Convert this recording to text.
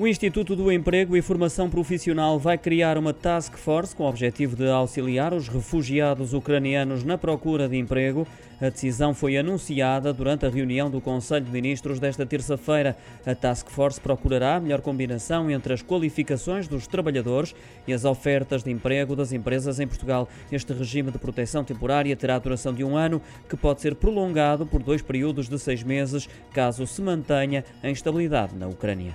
O Instituto do Emprego e Formação Profissional vai criar uma task force com o objetivo de auxiliar os refugiados ucranianos na procura de emprego. A decisão foi anunciada durante a reunião do Conselho de Ministros desta terça-feira. A task force procurará a melhor combinação entre as qualificações dos trabalhadores e as ofertas de emprego das empresas em Portugal. Este regime de proteção temporária terá a duração de um ano, que pode ser prolongado por dois períodos de seis meses, caso se mantenha a instabilidade na Ucrânia.